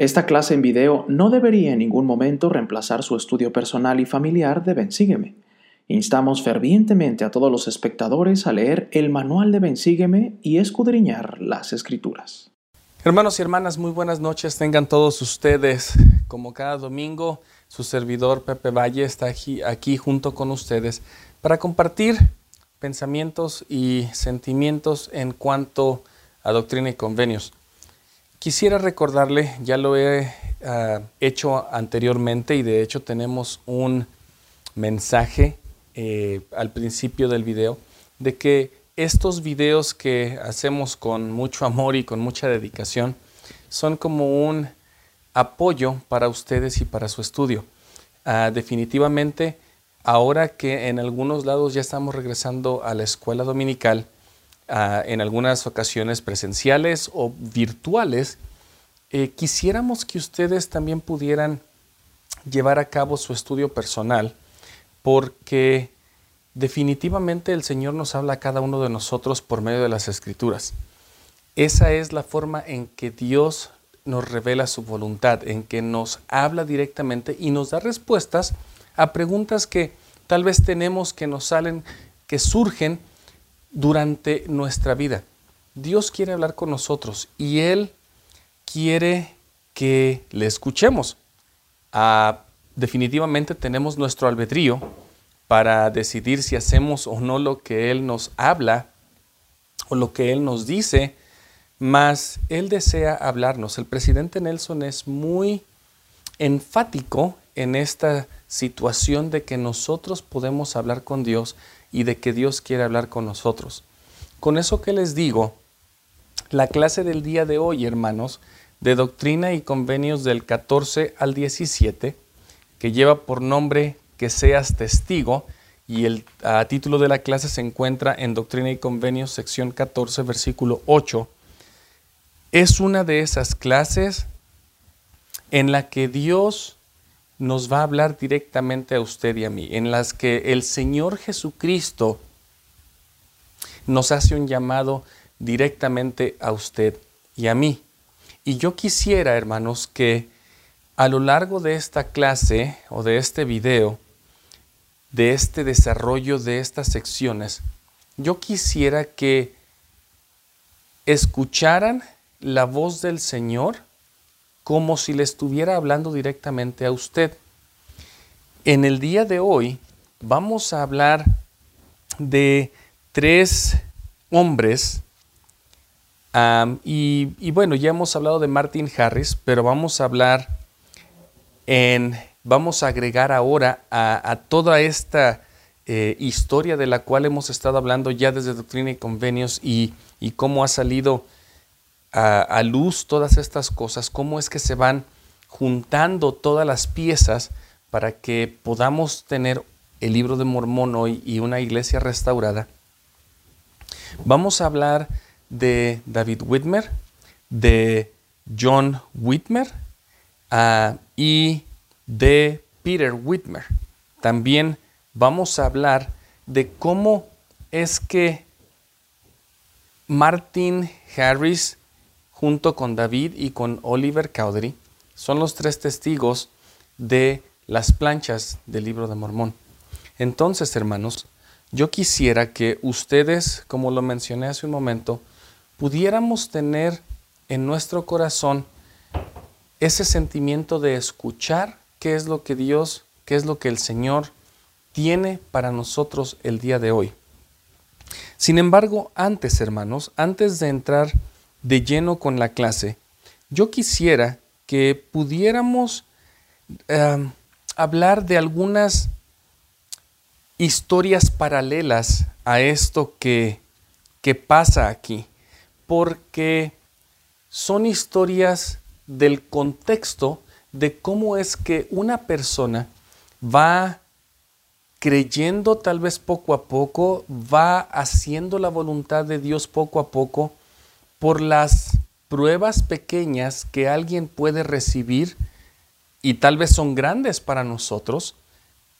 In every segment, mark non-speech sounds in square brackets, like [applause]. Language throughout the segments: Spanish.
Esta clase en video no debería en ningún momento reemplazar su estudio personal y familiar de Bensígueme. Instamos fervientemente a todos los espectadores a leer el manual de Bensígueme y escudriñar las escrituras. Hermanos y hermanas, muy buenas noches tengan todos ustedes. Como cada domingo, su servidor Pepe Valle está aquí, aquí junto con ustedes para compartir pensamientos y sentimientos en cuanto a doctrina y convenios. Quisiera recordarle, ya lo he ah, hecho anteriormente y de hecho tenemos un mensaje eh, al principio del video de que estos videos que hacemos con mucho amor y con mucha dedicación son como un apoyo para ustedes y para su estudio. Ah, definitivamente, ahora que en algunos lados ya estamos regresando a la escuela dominical, Ah, en algunas ocasiones presenciales o virtuales, eh, quisiéramos que ustedes también pudieran llevar a cabo su estudio personal, porque definitivamente el Señor nos habla a cada uno de nosotros por medio de las escrituras. Esa es la forma en que Dios nos revela su voluntad, en que nos habla directamente y nos da respuestas a preguntas que tal vez tenemos que nos salen, que surgen durante nuestra vida. Dios quiere hablar con nosotros y Él quiere que le escuchemos. Ah, definitivamente tenemos nuestro albedrío para decidir si hacemos o no lo que Él nos habla o lo que Él nos dice, mas Él desea hablarnos. El presidente Nelson es muy enfático en esta situación de que nosotros podemos hablar con Dios y de que Dios quiere hablar con nosotros. Con eso que les digo, la clase del día de hoy, hermanos, de Doctrina y Convenios del 14 al 17, que lleva por nombre Que seas testigo, y el título de la clase se encuentra en Doctrina y Convenios, sección 14, versículo 8, es una de esas clases en la que Dios nos va a hablar directamente a usted y a mí, en las que el Señor Jesucristo nos hace un llamado directamente a usted y a mí. Y yo quisiera, hermanos, que a lo largo de esta clase o de este video, de este desarrollo de estas secciones, yo quisiera que escucharan la voz del Señor como si le estuviera hablando directamente a usted. En el día de hoy vamos a hablar de tres hombres y, bueno, ya hemos hablado de Martin Harris, pero vamos a hablar en, vamos a agregar ahora a, toda esta eh, historia de la cual hemos estado hablando ya desde Doctrina y Convenios y, y cómo ha salido a, luz todas estas cosas, cómo es que se van juntando todas las piezas para que podamos tener el libro de Mormón hoy y una iglesia restaurada. Vamos a hablar de David Whitmer, de John Whitmer ah, y de Peter Whitmer. También vamos a hablar de cómo es que Martin Harris junto con David y con Oliver Cowdery, son los tres testigos de las planchas del libro de Mormón. Entonces, hermanos, yo quisiera que ustedes, como lo mencioné hace un momento, pudiéramos tener en nuestro corazón ese sentimiento de escuchar qué es lo que Dios, qué es lo que el Señor tiene para nosotros el día de hoy. Sin embargo, antes, hermanos, antes de entrar de lleno con la clase, yo quisiera que pudiéramos em, hablar de algunas historias paralelas a esto que, que pasa aquí, porque son historias del contexto de cómo es que una persona va creyendo tal vez poco a poco, va haciendo la voluntad de Dios poco a poco, por las pruebas pequeñas que alguien puede recibir y tal vez son grandes para nosotros,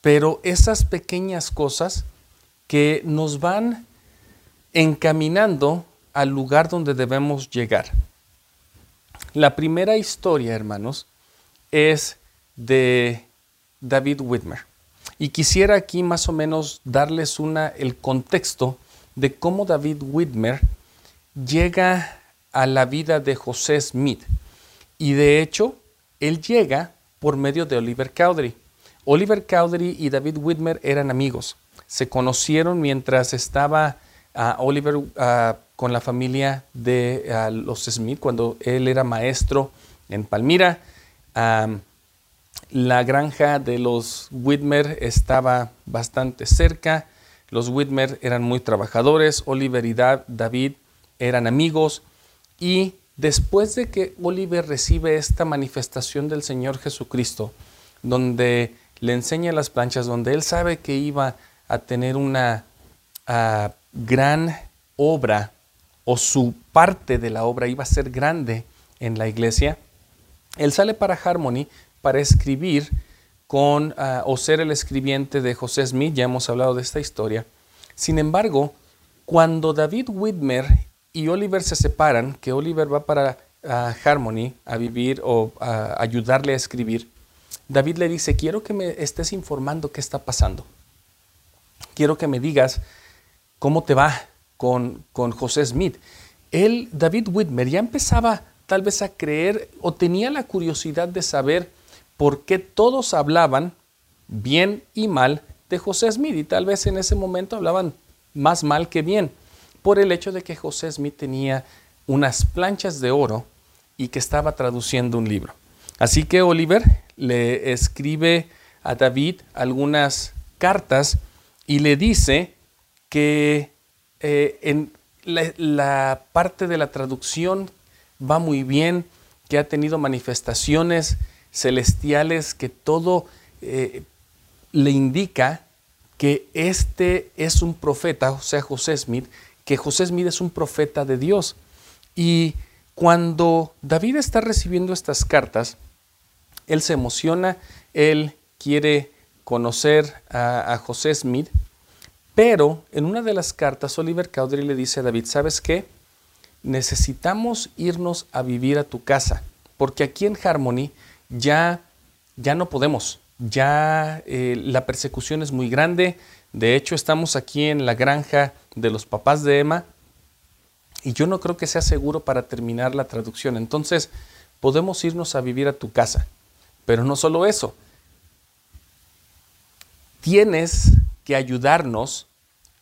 pero esas pequeñas cosas que nos van encaminando al lugar donde debemos llegar. La primera historia, hermanos, es de David Whitmer. Y quisiera aquí más o menos darles una, el contexto de cómo David Whitmer llega a la vida de José Smith. Y de hecho, él llega por medio de Oliver Cowdery. Oliver Cowdery y David Whitmer eran amigos. Se conocieron mientras estaba ah, Oliver ah, con la familia de ah, los Smith, cuando él era maestro en Palmira. la granja de los Whitmer estaba bastante cerca. Los Whitmer eran muy trabajadores. Oliver y David eran amigos. Y después de que Oliver recibe esta manifestación del Señor Jesucristo, donde le enseña las planchas, donde él sabe que iba a tener una ah, gran obra o su parte de la obra iba a ser grande en la iglesia, él sale para Harmony para escribir con ah, o ser el escribiente de José Smith, ya hemos hablado de esta historia. Sin embargo, cuando David Whitmer y Oliver se separan, que Oliver va para ah, Harmony a vivir o a ayudarle a escribir, David le dice, quiero que me estés informando qué está pasando. Quiero que me digas cómo te va con, con José Smith. Él, David Whitmer, ya empezaba tal vez a creer o tenía la curiosidad de saber por qué todos hablaban bien y mal de José Smith y tal vez en ese momento hablaban más mal que bien por el hecho de que José Smith tenía unas planchas de oro y que estaba traduciendo un libro. Así que Oliver le escribe a David algunas cartas y le dice que eh, en la, parte de la traducción va muy bien, que ha tenido manifestaciones celestiales, que todo eh, le indica que este es un profeta, o sea, José Smith, que José Smith es un profeta de Dios. Y cuando David está recibiendo estas cartas, él se emociona, él quiere conocer a, José Smith, pero en una de las cartas Oliver Cowdery le dice a David, ¿sabes qué? Necesitamos irnos a vivir a tu casa, porque aquí en Harmony ya, ya no podemos, ya eh, la persecución es muy grande, de hecho estamos aquí en la granja de los papás de Emma y yo no creo que sea seguro para terminar la traducción, entonces podemos irnos a vivir a tu casa. Pero no solo eso, tienes que ayudarnos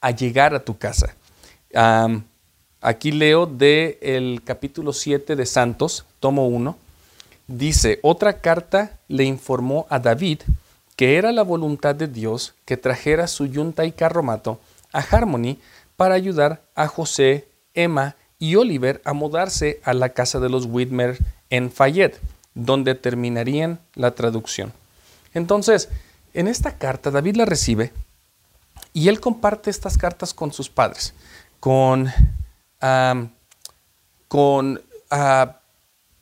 a llegar a tu casa. aquí leo del el capítulo 7 de Santos, tomo 1. Dice, otra carta le informó a David que era la voluntad de Dios que trajera su yunta y carromato a Harmony para ayudar a José, Emma y Oliver a mudarse a la casa de los Whitmer en Fayette donde terminarían la traducción. Entonces, en esta carta David la recibe y él comparte estas cartas con sus padres, con, con ah,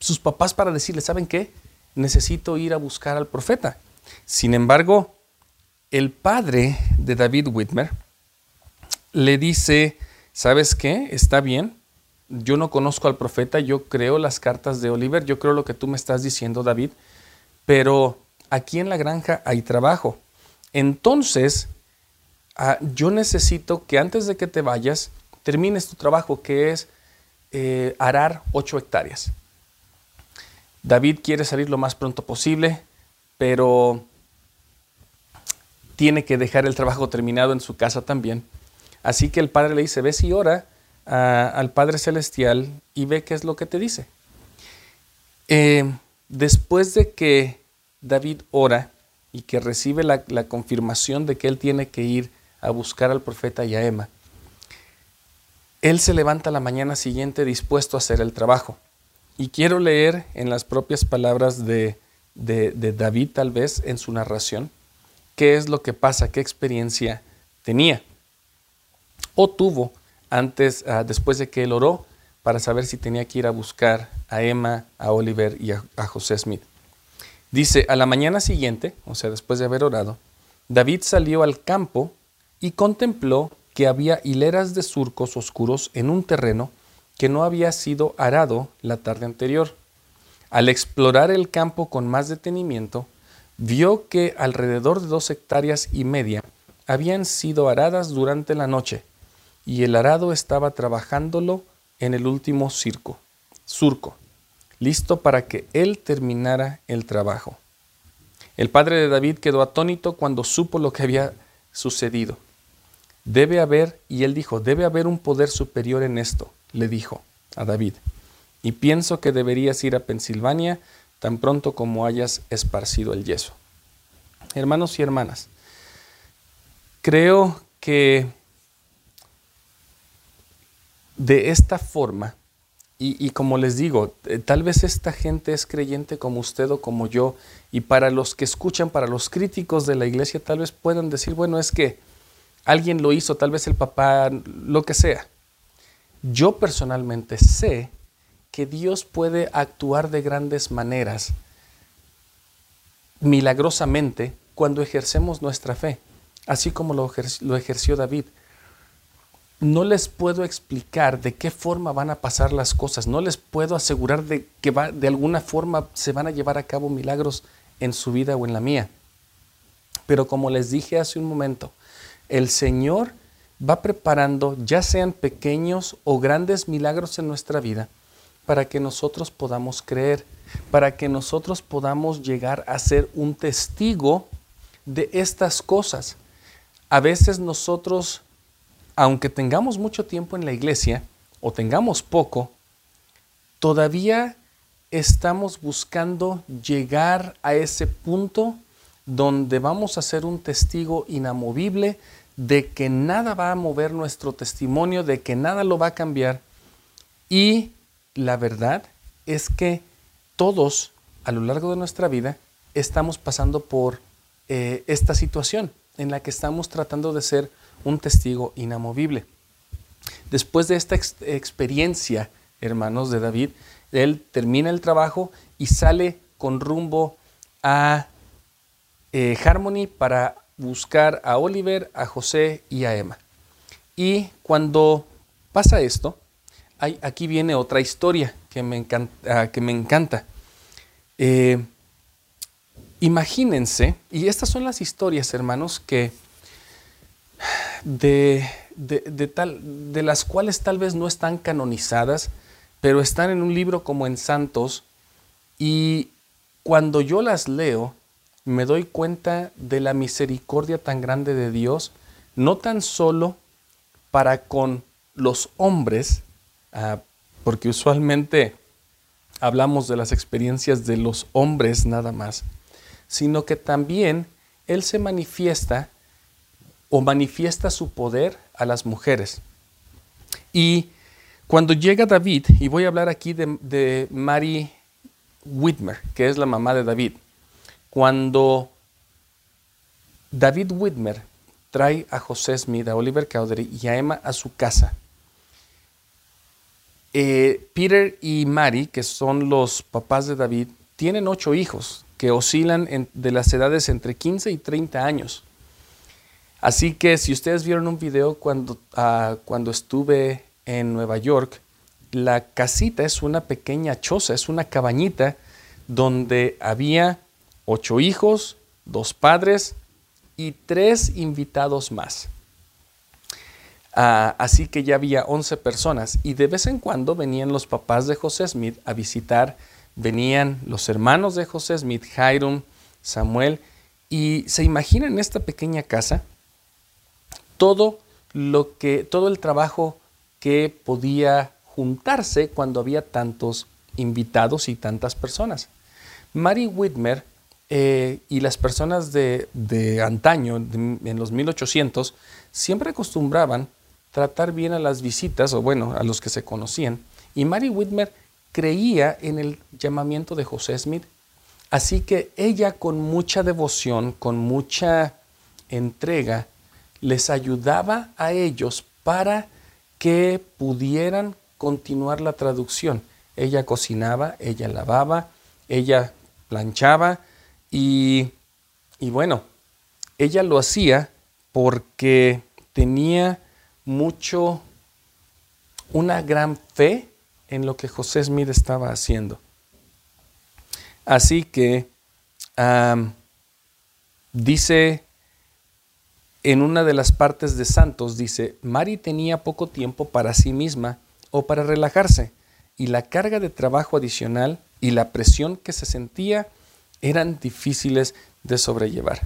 sus papás para decirle, ¿saben qué? Necesito ir a buscar al profeta. Sin embargo, el padre de David Whitmer le dice, ¿sabes qué? Está bien, yo no conozco al profeta, yo creo las cartas de Oliver, yo creo lo que tú me estás diciendo, David, pero aquí en la granja hay trabajo. Entonces, ah, yo necesito que antes de que te vayas, termines tu trabajo, que es eh, arar ocho hectáreas. David quiere salir lo más pronto posible, pero tiene que dejar el trabajo terminado en su casa también. Así que el padre le dice, ves y ora al Padre Celestial y ve qué es lo que te dice. Eh, después de que David ora y que recibe la, confirmación de que él tiene que ir a buscar al profeta Yaema, él se levanta la mañana siguiente dispuesto a hacer el trabajo. Y quiero leer en las propias palabras de, David, tal vez, en su narración, qué es lo que pasa, qué experiencia tenía o tuvo antes, ah, después de que él oró para saber si tenía que ir a buscar a Emma, a Oliver y a, José Smith. Dice, a la mañana siguiente, o sea, después de haber orado, David salió al campo y contempló que había hileras de surcos oscuros en un terreno que no había sido arado la tarde anterior. Al explorar el campo con más detenimiento, vio que alrededor de dos hectáreas y media habían sido aradas durante la noche, y el arado estaba trabajándolo en el último circo, surco, listo para que él terminara el trabajo. El padre de David quedó atónito cuando supo lo que había sucedido. Debe haber, y él dijo, debe haber un poder superior en esto, le dijo a David. Y pienso que deberías ir a Pensilvania tan pronto como hayas esparcido el yeso. Hermanos y hermanas, creo que de esta forma, y, como les digo, eh, tal vez esta gente es creyente como usted o como yo, y para los que escuchan, para los críticos de la iglesia, tal vez puedan decir, bueno, es que alguien lo hizo, tal vez el papá, lo que sea. Yo personalmente sé que Dios puede actuar de grandes maneras, milagrosamente, cuando ejercemos nuestra fe, así como lo, ejerció David no les puedo explicar de qué forma van a pasar las cosas, no les puedo asegurar de que de alguna forma se van a llevar a cabo milagros en su vida o en la mía. Pero como les dije hace un momento, el Señor va preparando, ya sean pequeños o grandes milagros en nuestra vida, para que nosotros podamos creer, para que nosotros podamos llegar a ser un testigo de estas cosas. A veces nosotros aunque tengamos mucho tiempo en la iglesia o tengamos poco, todavía estamos buscando llegar a ese punto donde vamos a ser un testigo inamovible de que nada va a mover nuestro testimonio, de que nada lo va a cambiar. Y la verdad es que todos a lo largo de nuestra vida estamos pasando por eh, esta situación en la que estamos tratando de ser un testigo inamovible. Después de esta experiencia, hermanos de David, él termina el trabajo y sale con rumbo a eh, Harmony para buscar a Oliver, a José y a Emma. Y cuando pasa esto, aquí viene otra historia que me encanta. Ah, encanta. Eh, imagínense, y estas son las historias, hermanos, que de, tal, de las cuales tal vez no están canonizadas, pero están en un libro como en Santos, y cuando yo las leo, me doy cuenta de la misericordia tan grande de Dios, no tan solo para con los hombres, ah, porque usualmente hablamos de las experiencias de los hombres nada más, sino que también Él se manifiesta o manifiesta su poder a las mujeres. Y cuando llega David, y voy a hablar aquí de, de Mary Whitmer, que es la mamá de David, cuando David Whitmer trae a José Smith, a Oliver Cowdery y a Emma a su casa, eh, Peter y Mary, que son los papás de David, tienen ocho hijos que oscilan de las edades entre 15 y 30 años. Así que si ustedes vieron un video cuando, ah, cuando estuve en Nueva York, la casita es una pequeña choza, es una cabañita donde había ocho hijos, dos padres y tres invitados más. Ah, así que ya había 11 personas y de vez en cuando venían los papás de José Smith a visitar, venían los hermanos de José Smith, Hiram, Samuel, y se imaginan esta pequeña casa todo lo que, todo el trabajo que podía juntarse cuando había tantos invitados y tantas personas. Mary Whitmer eh, y las personas de, antaño, en los 1800, siempre acostumbraban tratar bien a las visitas, o bueno, a los que se conocían. Y Mary Whitmer creía en el llamamiento de José Smith. Así que ella con mucha devoción, con mucha entrega, les ayudaba a ellos para que pudieran continuar la traducción. Ella cocinaba, ella lavaba, ella planchaba y, bueno, ella lo hacía porque tenía mucho, una gran fe en lo que José Smith estaba haciendo. Así que dice en una de las partes de Santos, dice, Mari tenía poco tiempo para sí misma o para relajarse, y la carga de trabajo adicional y la presión que se sentía eran difíciles de sobrellevar.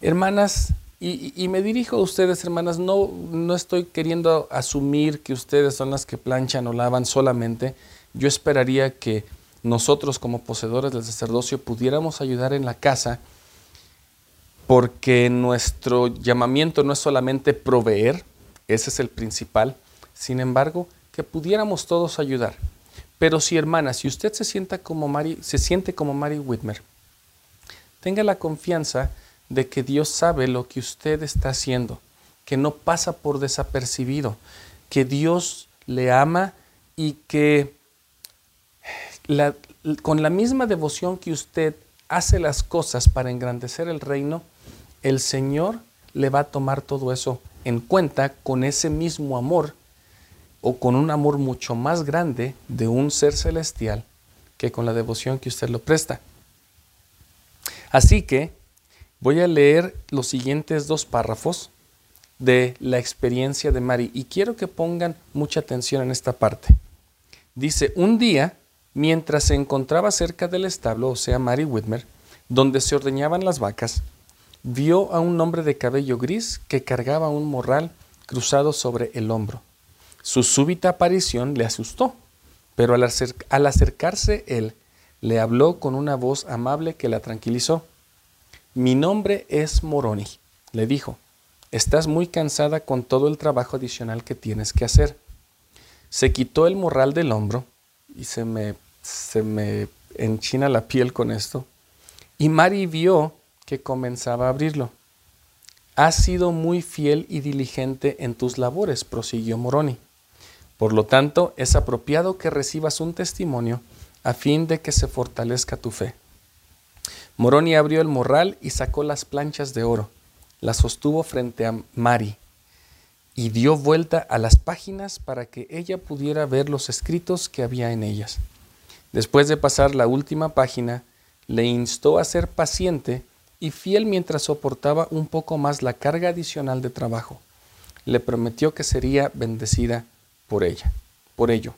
Hermanas, y, me dirijo a ustedes, hermanas, no, no estoy queriendo asumir que ustedes son las que planchan o lavan solamente. Yo esperaría que nosotros como poseedores del sacerdocio pudiéramos ayudar en la casa porque nuestro llamamiento no es solamente proveer, ese es el principal, sin embargo, que pudiéramos todos ayudar. Pero si hermana, si usted se, sienta como Mary, se siente como Mary Whitmer, tenga la confianza de que Dios sabe lo que usted está haciendo, que no pasa por desapercibido, que Dios le ama y que con la misma devoción que usted hace las cosas para engrandecer el reino, el Señor le va a tomar todo eso en cuenta con ese mismo amor o con un amor mucho más grande de un ser celestial que con la devoción que usted lo presta. Así que Voy a leer los siguientes dos párrafos de la experiencia de Mary y quiero que pongan mucha atención en esta parte. Dice, un día, mientras se encontraba cerca del establo, o sea, Mary Whitmer, donde se ordeñaban las vacas, vio a un hombre de cabello gris que cargaba un morral cruzado sobre el hombro. Su súbita aparición le asustó, pero al, acercarse él, le habló con una voz amable que la tranquilizó. Mi nombre es Moroni, le dijo. Estás muy cansada con todo el trabajo adicional que tienes que hacer. Se quitó el morral del hombro y se me, se me enchina la piel con esto. Y Mari vio que comenzaba a abrirlo. Has sido muy fiel y diligente en tus labores, prosiguió Moroni. Por lo tanto, es apropiado que recibas un testimonio a fin de que se fortalezca tu fe. Moroni abrió el morral y sacó las planchas de oro. Las sostuvo frente a Mari y dio vuelta a las páginas para que ella pudiera ver los escritos que había en ellas. Después de pasar la última página, le instó a ser paciente y fiel mientras soportaba un poco más la carga adicional de trabajo. Le prometió que sería bendecida por ella, por ello.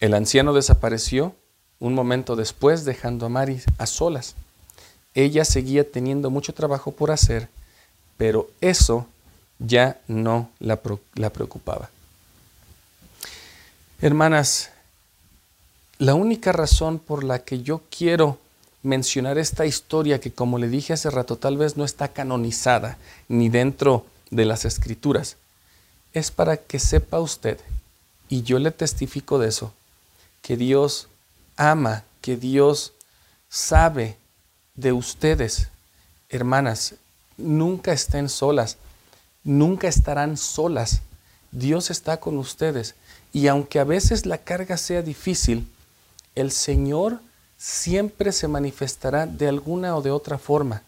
El anciano desapareció un momento después, dejando a Mari a solas. Ella seguía teniendo mucho trabajo por hacer, pero eso ya no la, preocupaba. Hermanas, la única razón por la que yo quiero mencionar esta historia que como le dije hace rato tal vez no está canonizada ni dentro de las escrituras, es para que sepa usted, y yo le testifico de eso, que Dios ama, que Dios sabe de ustedes, hermanas, nunca estén solas, nunca estarán solas. Dios está con ustedes. Y aunque a veces la carga sea difícil, el Señor siempre se manifestará de alguna o de otra forma.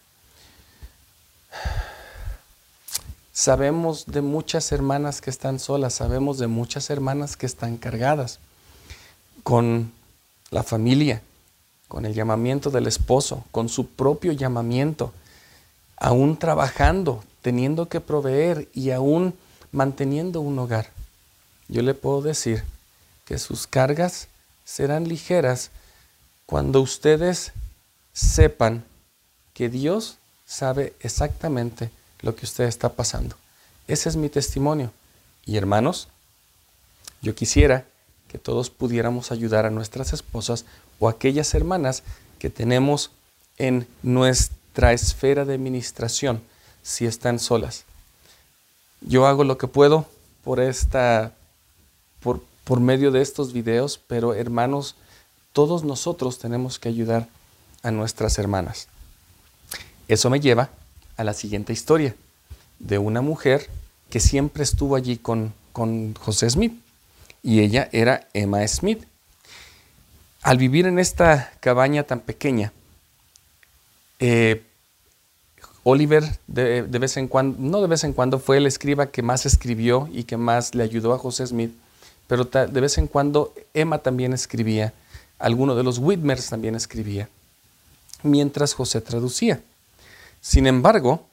Sabemos de muchas hermanas que están solas, sabemos de muchas hermanas que están cargadas con la familia, con el llamamiento del esposo, con su propio llamamiento, aún trabajando, teniendo que proveer y aún manteniendo un hogar. Yo le puedo decir que sus cargas serán ligeras cuando ustedes sepan que Dios sabe exactamente lo que usted está pasando. Ese es mi testimonio. Y hermanos, yo quisiera que todos pudiéramos ayudar a nuestras esposas o aquellas hermanas que tenemos en nuestra esfera de administración si están solas. Yo hago lo que puedo por esta por, por medio de estos videos, pero hermanos, todos nosotros tenemos que ayudar a nuestras hermanas. Eso me lleva a la siguiente historia de una mujer que siempre estuvo allí con, con José Smith y ella era Emma Smith. Al vivir en esta cabaña tan pequeña, eh, Oliver de, vez en cuando, no de vez en cuando, fue el escriba que más escribió y que más le ayudó a José Smith, pero de vez en cuando Emma también escribía alguno de los Whitmers también escribía, mientras José traducía. Sin embargo,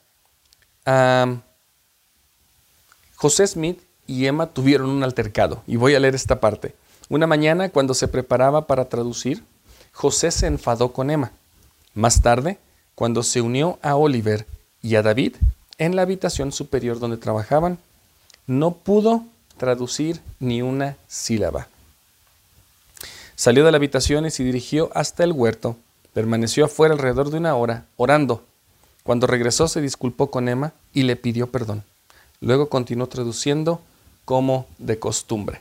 José Smith y Emma tuvieron un altercado, y voy a leer esta parte. Una mañana, cuando se preparaba para traducir, José se enfadó con Emma. Más tarde, cuando se unió a Oliver y a David en la habitación superior donde trabajaban, no pudo traducir ni una sílaba. Salió de la habitación y se dirigió hasta el huerto. Permaneció afuera alrededor de una hora, orando. Cuando regresó se disculpó con Emma y le pidió perdón. Luego continuó traduciendo como de costumbre.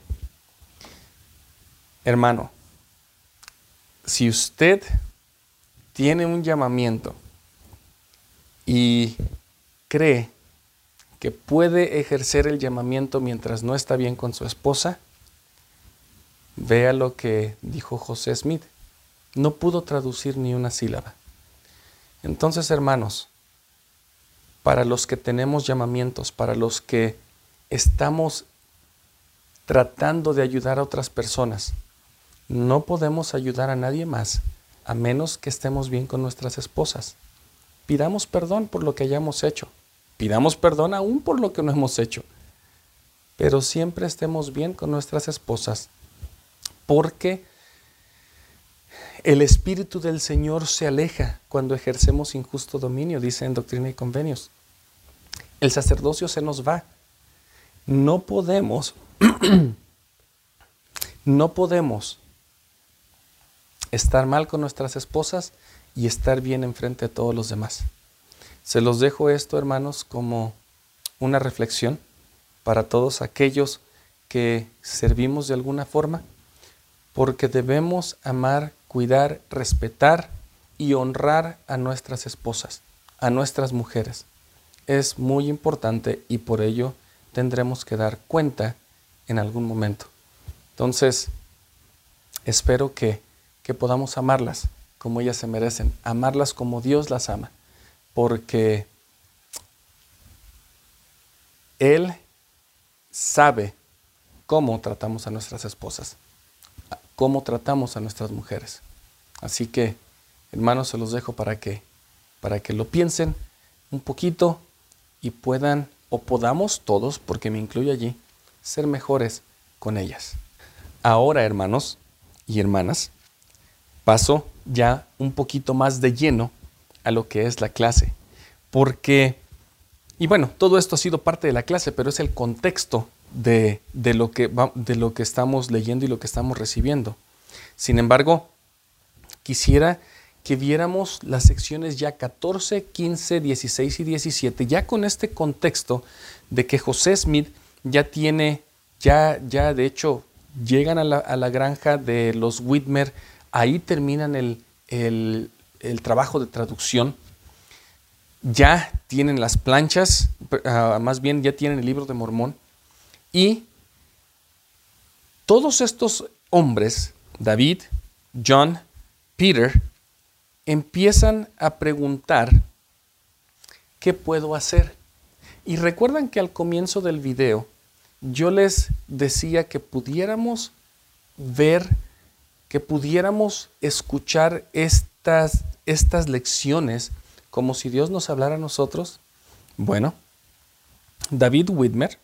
Hermano, si usted tiene un llamamiento y cree que puede ejercer el llamamiento mientras no está bien con su esposa, vea lo que dijo José Smith. No pudo traducir ni una sílaba. Entonces, hermanos, para los que tenemos llamamientos, para los que estamos tratando de ayudar a otras personas, no podemos ayudar a nadie más a menos que estemos bien con nuestras esposas. Pidamos perdón por lo que hayamos hecho. Pidamos perdón aún por lo que no hemos hecho. Pero siempre estemos bien con nuestras esposas porque el Espíritu del Señor se aleja cuando ejercemos injusto dominio, dice en Doctrina y Convenios. El sacerdocio se nos va. No podemos, [clears throat] no podemos estar mal con nuestras esposas y estar bien enfrente de todos los demás. Se los dejo esto, hermanos, como una reflexión para todos aquellos que servimos de alguna forma, porque debemos amar cuidar, respetar y honrar a nuestras esposas, a nuestras mujeres. Es muy importante y por ello tendremos que dar cuenta en algún momento. Entonces, espero que, que podamos amarlas como ellas se merecen, amarlas como Dios las ama, porque Él sabe cómo tratamos a nuestras esposas cómo tratamos a nuestras mujeres. Así que, hermanos, se los dejo para que, para que lo piensen un poquito y puedan, o podamos todos, porque me incluyo allí, ser mejores con ellas. Ahora, hermanos y hermanas, paso ya un poquito más de lleno a lo que es la clase, porque, y bueno, todo esto ha sido parte de la clase, pero es el contexto de, lo que de lo que estamos leyendo y lo que estamos recibiendo. Sin embargo, quisiera que viéramos las secciones ya 14, 15, 16 y 17, ya con este contexto de que José Smith ya tiene, ya, ya de hecho, llegan a la, granja de los Whitmer, ahí terminan el, el trabajo de traducción, ya tienen las planchas, ah, más bien ya tienen el libro de Mormón, y todos estos hombres, David, John, Peter, empiezan a preguntar, ¿qué puedo hacer? Y recuerdan que al comienzo del video yo les decía que pudiéramos ver, que pudiéramos escuchar estas, estas lecciones como si Dios nos hablara a nosotros. Bueno, David Whitmer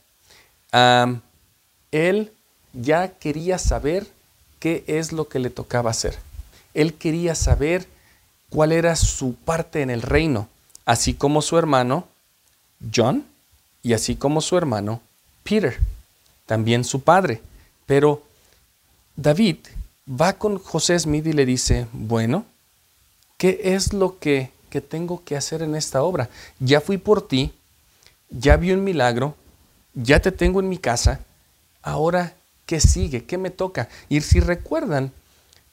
él ya quería saber qué es lo que le tocaba hacer. Él quería saber cuál era su parte en el reino, así como su hermano John y así como su hermano Peter, también su padre. Pero David va con José Smith y le dice, bueno, ¿qué es lo que, que tengo que hacer en esta obra? Ya fui por ti, ya vi un milagro, ya te tengo en mi casa, ahora, ¿qué sigue? ¿Qué me toca? Y si recuerdan,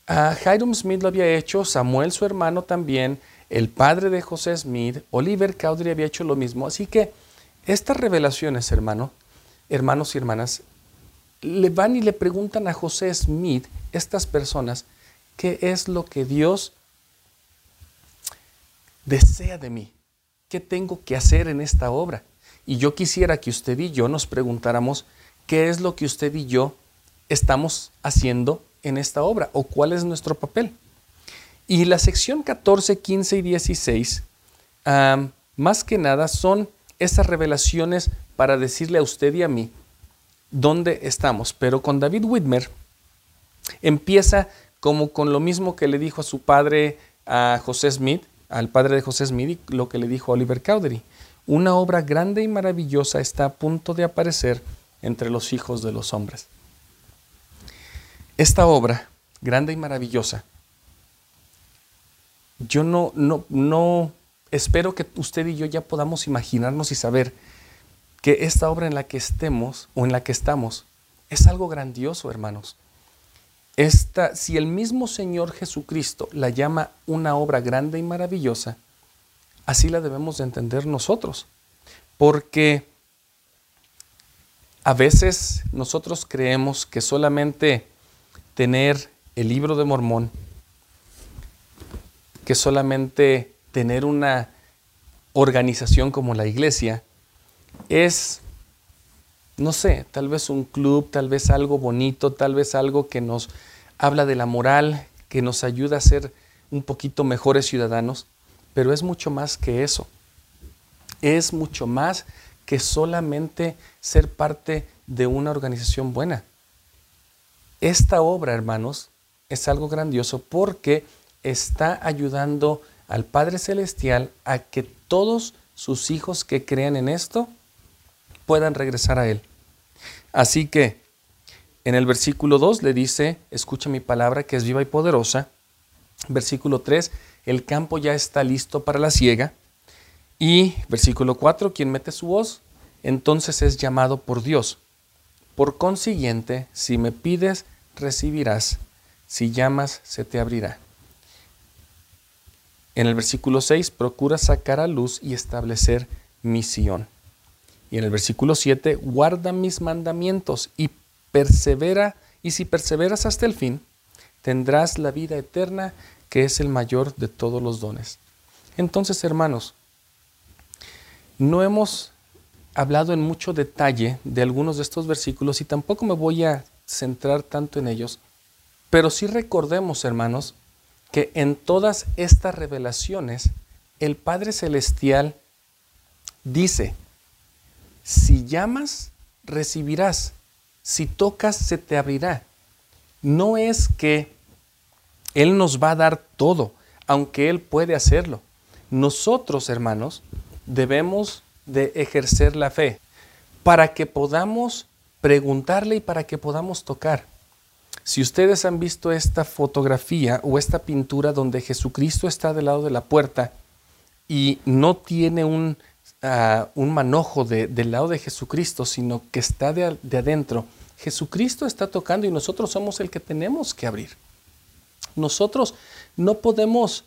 a Hiram Smith lo había hecho, Samuel su hermano también, el padre de José Smith, Oliver Cowdery había hecho lo mismo. Así que estas revelaciones, hermano, hermanos y hermanas, le van y le preguntan a José Smith, estas personas, qué es lo que Dios desea de mí, qué tengo que hacer en esta obra. Y yo quisiera que usted y yo nos preguntáramos qué es lo que usted y yo estamos haciendo en esta obra o cuál es nuestro papel. Y la sección 14, 15 y 16, más que nada, son esas revelaciones para decirle a usted y a mí dónde estamos. Pero con David Whitmer empieza como con lo mismo que le dijo a su padre, a José Smith, al padre de José Smith, y lo que le dijo a Oliver Cowdery. Una obra grande y maravillosa está a punto de aparecer entre los hijos de los hombres. Esta obra, grande y maravillosa, yo no, no, no espero que usted y yo ya podamos imaginarnos y saber que esta obra en la que estemos o en la que estamos es algo grandioso, hermanos. Esta, si el mismo Señor Jesucristo la llama una obra grande y maravillosa, así la debemos de entender nosotros. Porque a veces nosotros creemos que solamente tener el libro de Mormón, que solamente tener una organización como la iglesia es, no sé, tal vez un club, tal vez algo bonito, tal vez algo que nos habla de la moral, que nos ayuda a ser un poquito mejores ciudadanos, pero es mucho más que eso. Es mucho más que solamente ser parte de una organización buena. Esta obra, hermanos, es algo grandioso porque está ayudando al Padre Celestial a que todos sus hijos que crean en esto puedan regresar a Él. Así que en el versículo 2 le dice, escucha mi palabra que es viva y poderosa. Versículo 3, el campo ya está listo para la siega. Y versículo 4, quien mete su voz, entonces es llamado por Dios. Por consiguiente, si me pides, recibirás. Si llamas, se te abrirá. En el versículo 6, procura sacar a luz y establecer misión. Y en el versículo 7, guarda mis mandamientos y persevera, y si perseveras hasta el fin, tendrás la vida eterna, que es el mayor de todos los dones. Entonces, hermanos, no hemos hablado en mucho detalle de algunos de estos versículos y tampoco me voy a centrar tanto en ellos, pero sí recordemos, hermanos, que en todas estas revelaciones el Padre Celestial dice, si llamas, recibirás, si tocas, se te abrirá. No es que Él nos va a dar todo, aunque Él puede hacerlo. Nosotros, hermanos, debemos de ejercer la fe para que podamos preguntarle y para que podamos tocar. Si ustedes han visto esta fotografía o esta pintura donde Jesucristo está del lado de la puerta y no tiene un, ah, un manojo del lado de Jesucristo, sino que está de, adentro, Jesucristo está tocando y nosotros somos el que tenemos que abrir. Nosotros no podemos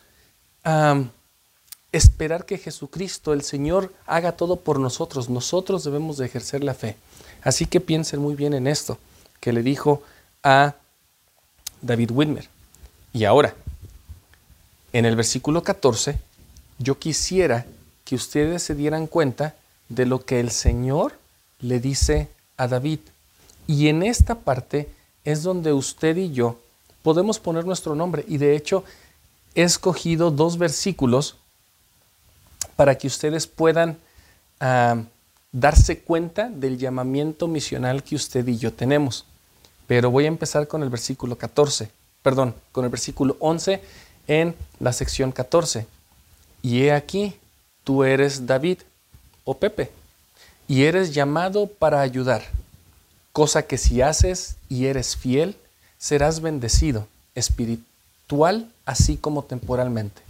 esperar que Jesucristo, el Señor, haga todo por nosotros. Nosotros debemos de ejercer la fe. Así que piensen muy bien en esto, que le dijo a David Whitmer. Y ahora, en el versículo 14, yo quisiera que ustedes se dieran cuenta de lo que el Señor le dice a David. Y en esta parte es donde usted y yo podemos poner nuestro nombre. Y de hecho, he escogido dos versículos para que ustedes puedan darse cuenta del llamamiento misional que usted y yo tenemos. Pero voy a empezar con el versículo 14, perdón, con el versículo 11 en la sección 14. Y he aquí, tú eres David o Pepe, y eres llamado para ayudar, cosa que si haces y eres fiel, serás bendecido, espiritual así como temporalmente,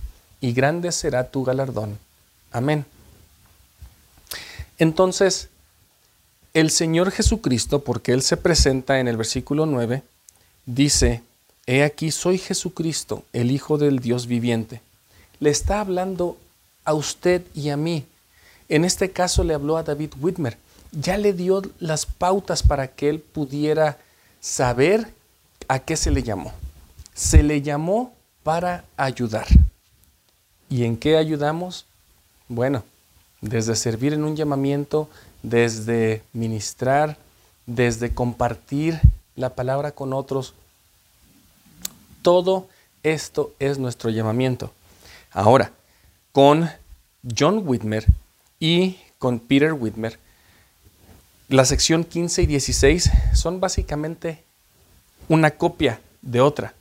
y grande será tu galardón. Amén. Entonces, el Señor Jesucristo, porque Él se presenta en el versículo 9, dice, He aquí soy Jesucristo, el Hijo del Dios viviente. Le está hablando a usted y a mí. En este caso le habló a David Whitmer. Ya le dio las pautas para que él pudiera saber a qué se le llamó. Se le llamó para ayudar. ¿Y en qué ayudamos? Bueno, desde servir en un llamamiento desde ministrar, desde compartir la palabra con otros, Todo esto es nuestro llamamiento. Ahora, con John Whitmer y con Peter Whitmer, la sección 15 y 16 son básicamente una copia de otra.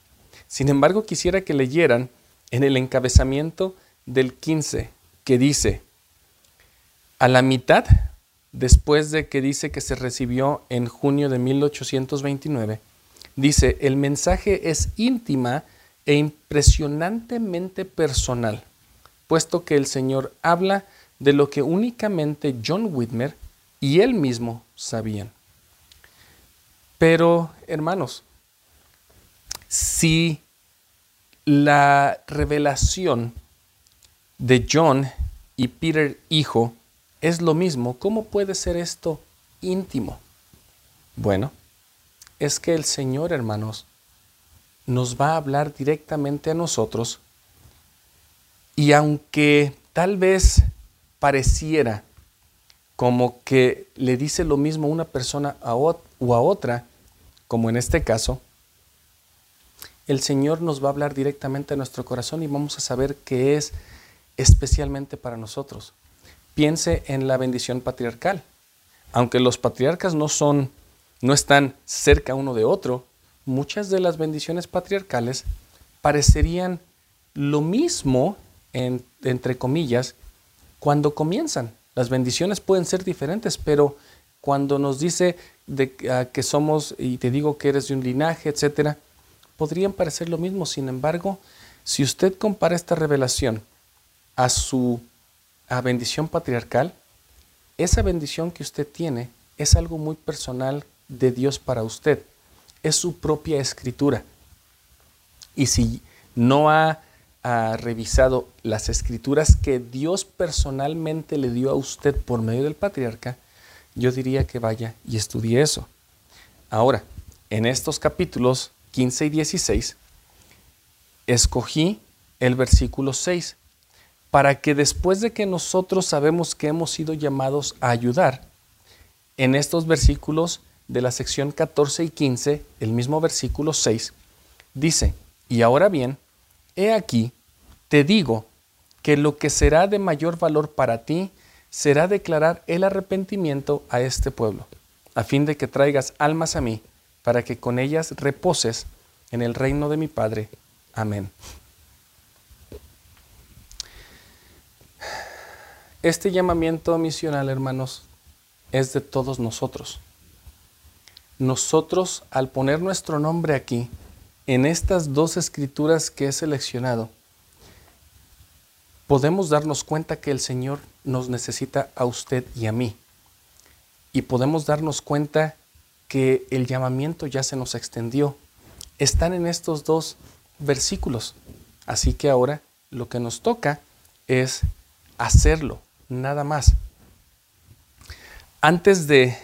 Sin embargo, quisiera que leyeran en el encabezamiento del 15 que dice, a la mitad, después de que dice que se recibió en junio de 1829, dice, el mensaje es íntima e impresionantemente personal, puesto que el Señor habla de lo que únicamente John Whitmer y él mismo sabían. Pero, hermanos, si la revelación de John y Peter hijo es lo mismo, ¿cómo puede ser esto íntimo? Bueno, es que el Señor, hermanos, nos va a hablar directamente a nosotros y aunque tal vez pareciera como que le dice lo mismo una persona a o a otra, como en este caso, el Señor nos va a hablar directamente a nuestro corazón y vamos a saber qué es especialmente para nosotros. Piense en la bendición patriarcal. Aunque los patriarcas no son no están cerca uno de otro, muchas de las bendiciones patriarcales parecerían lo mismo entre comillas cuando comienzan. Las bendiciones pueden ser diferentes, pero cuando nos dice ah, que somos y te digo que eres de un linaje, etcétera, podrían parecer lo mismo. Sin embargo, si usted compara esta revelación a su bendición patriarcal, esa bendición que usted tiene es algo muy personal de Dios para usted. Es su propia escritura. Y si no ha, ha, revisado las escrituras que Dios personalmente le dio a usted por medio del patriarca, yo diría que vaya y estudie eso. Ahora, en estos capítulos 15 y 16, escogí el versículo 6 para que después de que nosotros sabemos que hemos sido llamados a ayudar, en estos versículos de la sección 14 y 15, el mismo versículo 6, dice, y ahora bien, he aquí, te digo que lo que será de mayor valor para ti será declarar el arrepentimiento a este pueblo, a fin de que traigas almas a mí para que con ellas reposes en el reino de mi Padre. Amén. Este llamamiento misional, hermanos, es de todos nosotros. Nosotros, al poner nuestro nombre aquí, en estas dos escrituras que he seleccionado, podemos darnos cuenta que el Señor nos necesita a usted y a mí. Y podemos darnos cuenta que el llamamiento ya se nos extendió. Están en estos dos versículos. Así que ahora lo que nos toca es hacerlo, nada más. Antes de,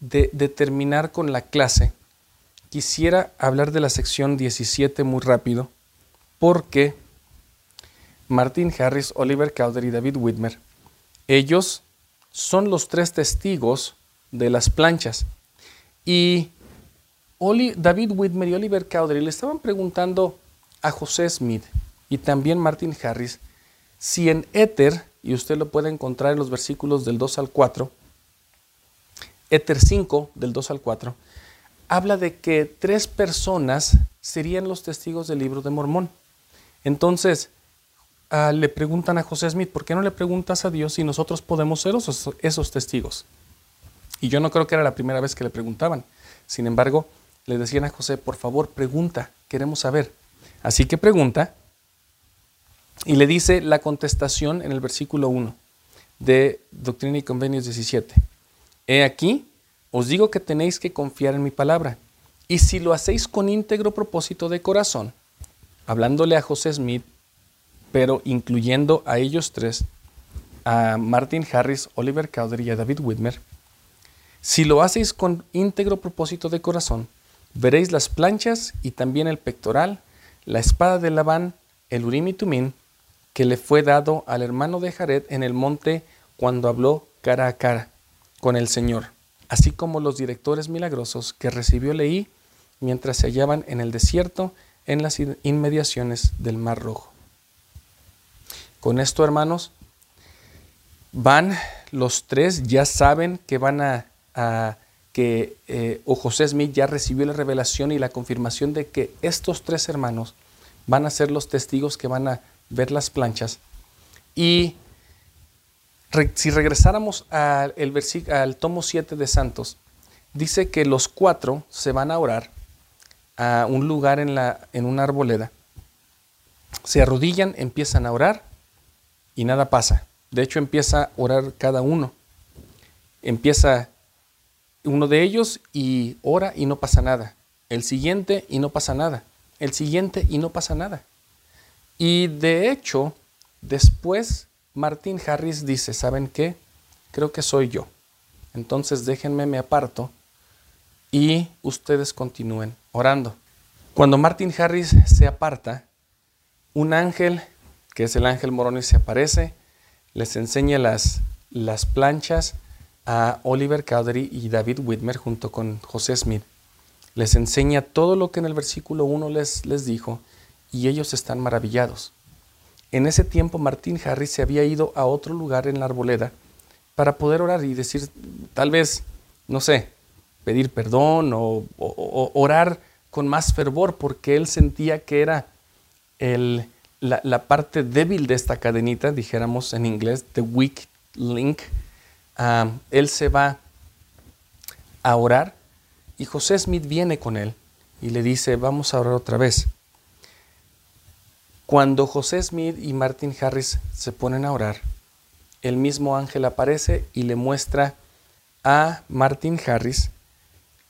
de, terminar con la clase, quisiera hablar de la sección 17 muy rápido, porque Martin Harris, Oliver Calder y David Whitmer, ellos son los tres testigos de las planchas. Y David Whitmer y Oliver Cowdery le estaban preguntando a José Smith y también Martin Harris si en Éter, y usted lo puede encontrar en los versículos del 2 al 4, Éter 5, del 2 al 4, habla de que tres personas serían los testigos del libro de Mormón. Entonces, ah, le preguntan a José Smith, ¿por qué no le preguntas a Dios si nosotros podemos ser esos testigos? Y yo no creo que era la primera vez que le preguntaban. Sin embargo, le decían a José, por favor, pregunta, queremos saber. Así que pregunta y le dice la contestación en el versículo 1 de Doctrina y Convenios 17. He aquí, os digo que tenéis que confiar en mi palabra. Y si lo hacéis con íntegro propósito de corazón, hablándole a José Smith, pero incluyendo a ellos tres, a Martin Harris, Oliver Cowdery y a David Whitmer, si lo hacéis con íntegro propósito de corazón, Veréis las planchas y también el pectoral, la espada de Labán, el Urim y Tumín, que le fue dado al hermano de Jared en el monte cuando habló cara a cara con el Señor, así como los directores milagrosos que recibió Leí mientras se hallaban en el desierto en las inmediaciones del Mar Rojo. Con esto, hermanos, van los tres, ya saben que van a, que eh, o José Smith ya recibió la revelación y la confirmación de que estos tres hermanos van a ser los testigos que van a ver las planchas. Y si regresáramos al, al tomo 7 de Santos, dice que los cuatro se van a orar a un lugar en, la, en una arboleda, se arrodillan, empiezan a orar y nada pasa. De hecho, empieza a orar cada uno. Empieza uno de ellos y ora y no pasa nada. El siguiente y no pasa nada. El siguiente y no pasa nada. Y de hecho, después Martin Harris dice, ¿saben qué? Creo que soy yo. Entonces déjenme, me aparto y ustedes continúen orando. Cuando Martin Harris se aparta, un ángel, que es el ángel Moronis, se aparece, les enseña las, las planchas a Oliver Cowdery y David Whitmer junto con José Smith. Les enseña todo lo que en el versículo 1 les, les dijo y ellos están maravillados. En ese tiempo Martin Harris se había ido a otro lugar en la arboleda para poder orar y decir, tal vez, no sé, pedir perdón o, orar con más fervor porque él sentía que era el, la, parte débil de esta cadenita, dijéramos en inglés, the weak link. Él se va a orar y José Smith viene con él y le dice, vamos a orar otra vez. Cuando José Smith y Martin Harris se ponen a orar, el mismo ángel aparece y le muestra a Martin Harris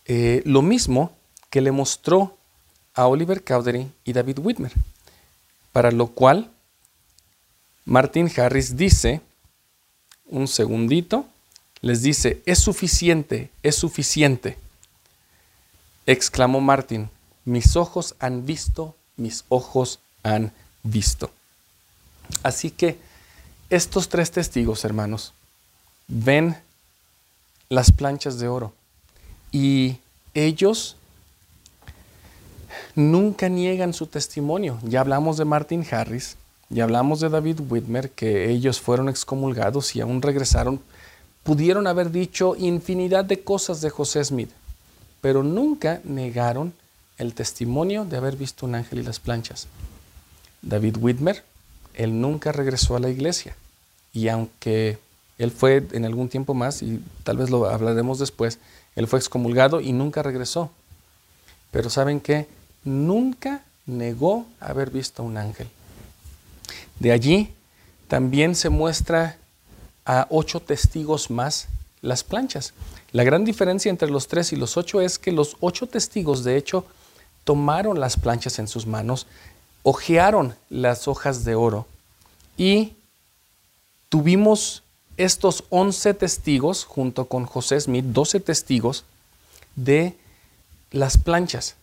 eh, lo mismo que le mostró a Oliver Cowdery y David Whitmer. Para lo cual, Martin Harris dice, un segundito, les dice, es suficiente, es suficiente. Exclamó Martin, mis ojos han visto, mis ojos han visto. Así que estos tres testigos, hermanos, ven las planchas de oro y ellos nunca niegan su testimonio. Ya hablamos de Martin Harris, ya hablamos de David Whitmer, que ellos fueron excomulgados y aún regresaron. Pudieron haber dicho infinidad de cosas de José Smith, pero nunca negaron el testimonio de haber visto un ángel y las planchas. David Whitmer, él nunca regresó a la iglesia. Y aunque él fue en algún tiempo más, y tal vez lo hablaremos después, él fue excomulgado y nunca regresó. Pero ¿saben qué? Nunca negó haber visto un ángel. De allí también se muestra a ocho testigos más las planchas. La gran diferencia entre los tres y los ocho es que los ocho testigos, de hecho, tomaron las planchas en sus manos, ojearon las hojas de oro y tuvimos estos 11 testigos, junto con José Smith, 12 testigos de las planchas.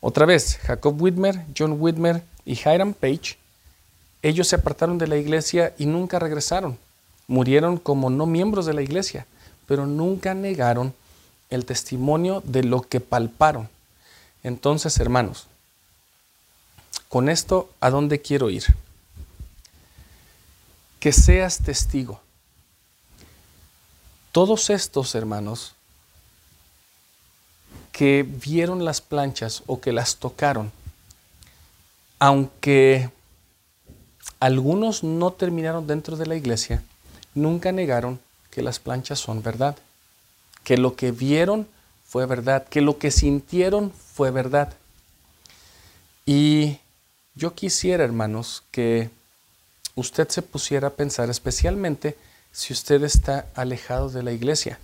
Otra vez, Jacob Whitmer, John Whitmer y Hiram Page, ellos se apartaron de la iglesia y nunca regresaron. Murieron como no miembros de la iglesia, pero nunca negaron el testimonio de lo que palparon. Entonces, hermanos, con esto, ¿a dónde quiero ir? Que seas testigo todos estos hermanos que vieron las planchas o que las tocaron, aunque algunos no terminaron dentro de la iglesia, nunca negaron que las planchas son verdad, que lo que vieron fue verdad, que lo que sintieron fue verdad. Y yo quisiera, hermanos, que usted se pusiera a pensar especialmente si usted está alejado de la iglesia.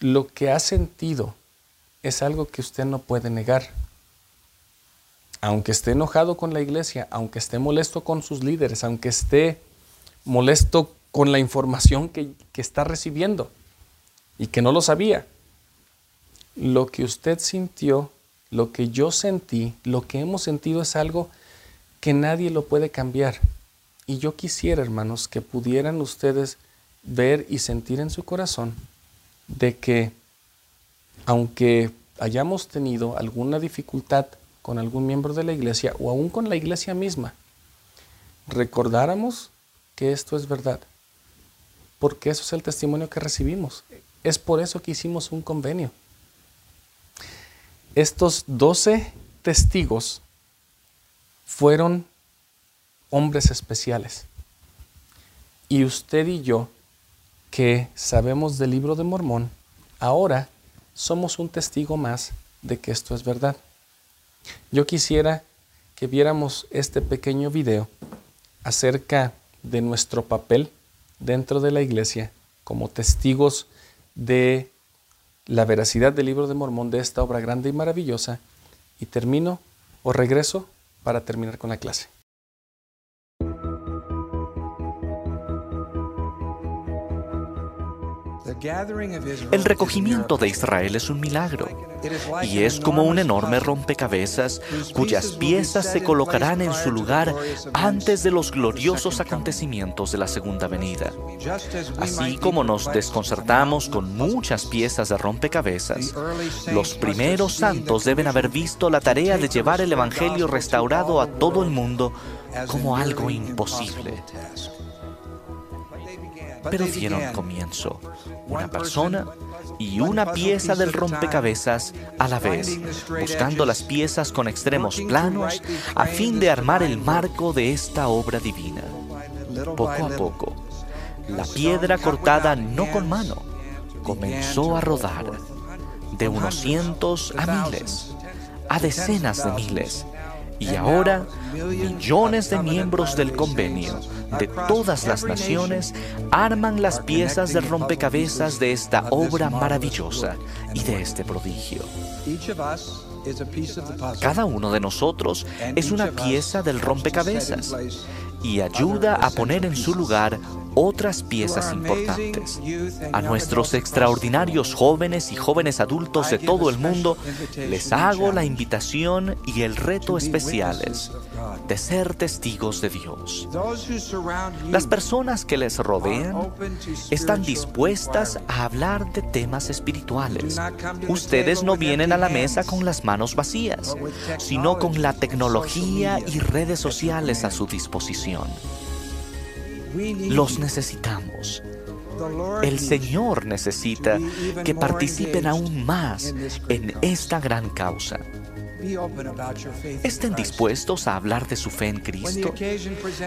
Lo que ha sentido es algo que usted no puede negar. Aunque esté enojado con la iglesia, aunque esté molesto con sus líderes, aunque esté molesto con la información que, que está recibiendo y que no lo sabía, lo que usted sintió, lo que yo sentí, lo que hemos sentido es algo que nadie lo puede cambiar. Y yo quisiera, hermanos, que pudieran ustedes ver y sentir en su corazón de que aunque hayamos tenido alguna dificultad con algún miembro de la iglesia o aún con la iglesia misma, recordáramos que esto es verdad, porque eso es el testimonio que recibimos. Es por eso que hicimos un convenio. Estos doce testigos fueron hombres especiales. Y usted y yo, que sabemos del libro de Mormón, ahora somos un testigo más de que esto es verdad. Yo quisiera que viéramos este pequeño video acerca de nuestro papel dentro de la iglesia como testigos de la veracidad del libro de Mormón, de esta obra grande y maravillosa, y termino o regreso para terminar con la clase. El recogimiento de Israel es un milagro y es como un enorme rompecabezas cuyas piezas se colocarán en su lugar antes de los gloriosos acontecimientos de la segunda venida. Así como nos desconcertamos con muchas piezas de rompecabezas, los primeros santos deben haber visto la tarea de llevar el Evangelio restaurado a todo el mundo como algo imposible pero dieron comienzo. Una persona y una pieza del rompecabezas a la vez, buscando las piezas con extremos planos a fin de armar el marco de esta obra divina. Poco a poco, la piedra cortada no con mano comenzó a rodar de unos cientos a miles, a decenas de miles, y ahora millones de miembros del convenio de todas las naciones arman las piezas de rompecabezas de esta obra maravillosa y de este prodigio. Cada uno de nosotros es una pieza del rompecabezas y ayuda a poner en su lugar otras piezas importantes. A nuestros extraordinarios jóvenes y jóvenes adultos de todo el mundo les hago la invitación y el reto especiales de ser testigos de Dios. Las personas que les rodean están dispuestas a hablar de temas espirituales. Ustedes no vienen a la mesa con las manos vacías, sino con la tecnología y redes sociales a su disposición. Los necesitamos. El Señor necesita que participen aún más en esta gran causa. ¿Estén dispuestos a hablar de su fe en Cristo?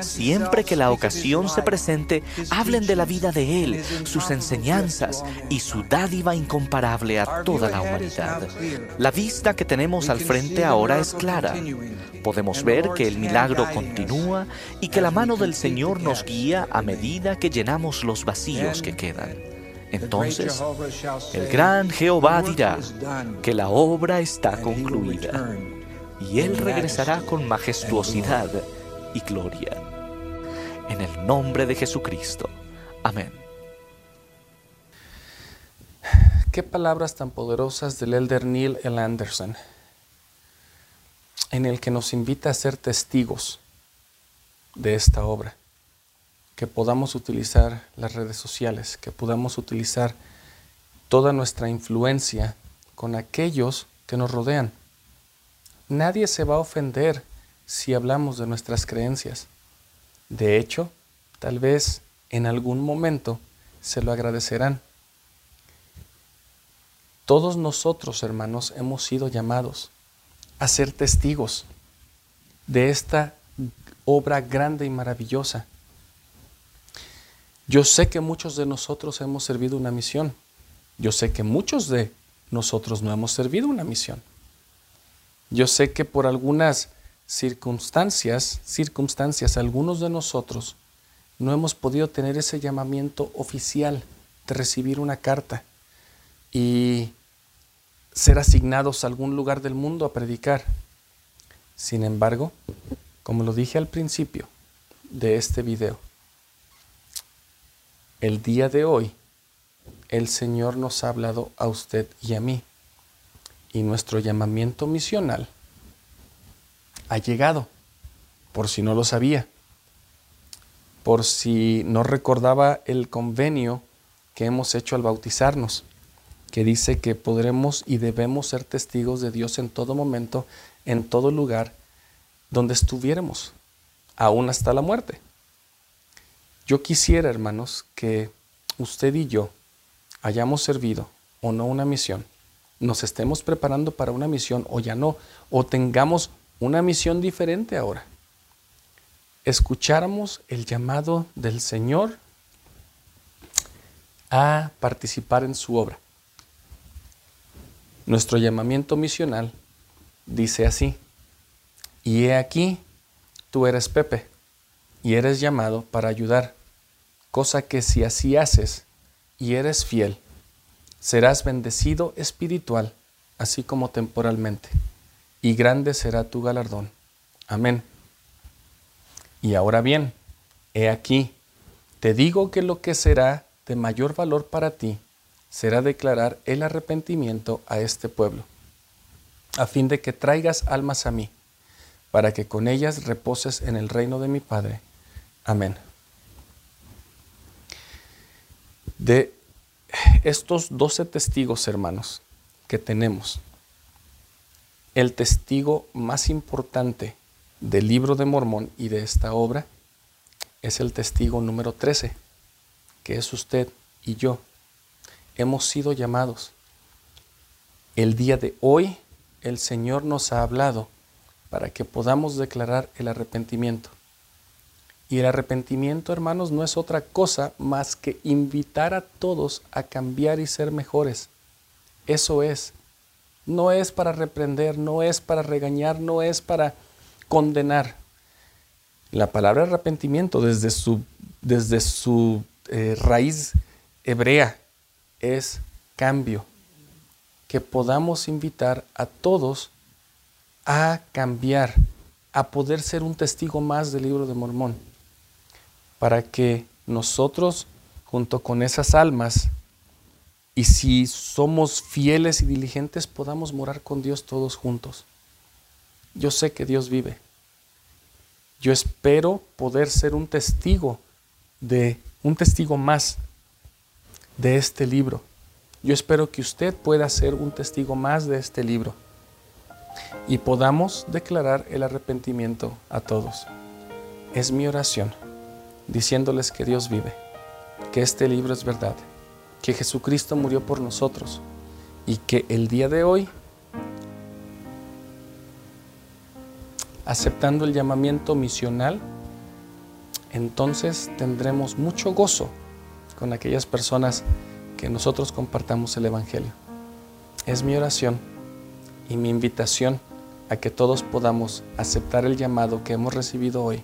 Siempre que la ocasión se presente, hablen de la vida de Él, sus enseñanzas y su dádiva incomparable a toda la humanidad. La vista que tenemos al frente ahora es clara. Podemos ver que el milagro continúa y que la mano del Señor nos guía a medida que llenamos los vacíos que quedan. Entonces el gran Jehová dirá que la obra está concluida y Él regresará con majestuosidad y gloria. En el nombre de Jesucristo. Amén. Qué palabras tan poderosas del elder Neil L. Anderson, en el que nos invita a ser testigos de esta obra que podamos utilizar las redes sociales, que podamos utilizar toda nuestra influencia con aquellos que nos rodean. Nadie se va a ofender si hablamos de nuestras creencias. De hecho, tal vez en algún momento se lo agradecerán. Todos nosotros, hermanos, hemos sido llamados a ser testigos de esta obra grande y maravillosa yo sé que muchos de nosotros hemos servido una misión. Yo sé que muchos de nosotros no hemos servido una misión. Yo sé que por algunas circunstancias, circunstancias, algunos de nosotros no hemos podido tener ese llamamiento oficial de recibir una carta y ser asignados a algún lugar del mundo a predicar. Sin embargo, como lo dije al principio de este video, el día de hoy el Señor nos ha hablado a usted y a mí. Y nuestro llamamiento misional ha llegado, por si no lo sabía, por si no recordaba el convenio que hemos hecho al bautizarnos, que dice que podremos y debemos ser testigos de Dios en todo momento, en todo lugar donde estuviéramos, aún hasta la muerte. Yo quisiera, hermanos, que usted y yo hayamos servido o no una misión, nos estemos preparando para una misión o ya no, o tengamos una misión diferente ahora. Escucháramos el llamado del Señor a participar en su obra. Nuestro llamamiento misional dice así, y he aquí, tú eres Pepe, y eres llamado para ayudar, cosa que si así haces y eres fiel, serás bendecido espiritual, así como temporalmente, y grande será tu galardón. Amén. Y ahora bien, he aquí, te digo que lo que será de mayor valor para ti será declarar el arrepentimiento a este pueblo, a fin de que traigas almas a mí, para que con ellas reposes en el reino de mi Padre. Amén. De estos doce testigos, hermanos, que tenemos, el testigo más importante del libro de Mormón y de esta obra es el testigo número 13, que es usted y yo. Hemos sido llamados. El día de hoy el Señor nos ha hablado para que podamos declarar el arrepentimiento. Y el arrepentimiento, hermanos, no es otra cosa más que invitar a todos a cambiar y ser mejores. Eso es. No es para reprender, no es para regañar, no es para condenar. La palabra arrepentimiento desde su, desde su eh, raíz hebrea es cambio. Que podamos invitar a todos a cambiar, a poder ser un testigo más del libro de Mormón para que nosotros, junto con esas almas, y si somos fieles y diligentes, podamos morar con Dios todos juntos. Yo sé que Dios vive. Yo espero poder ser un testigo de un testigo más de este libro. Yo espero que usted pueda ser un testigo más de este libro y podamos declarar el arrepentimiento a todos. Es mi oración diciéndoles que Dios vive, que este libro es verdad, que Jesucristo murió por nosotros y que el día de hoy, aceptando el llamamiento misional, entonces tendremos mucho gozo con aquellas personas que nosotros compartamos el Evangelio. Es mi oración y mi invitación a que todos podamos aceptar el llamado que hemos recibido hoy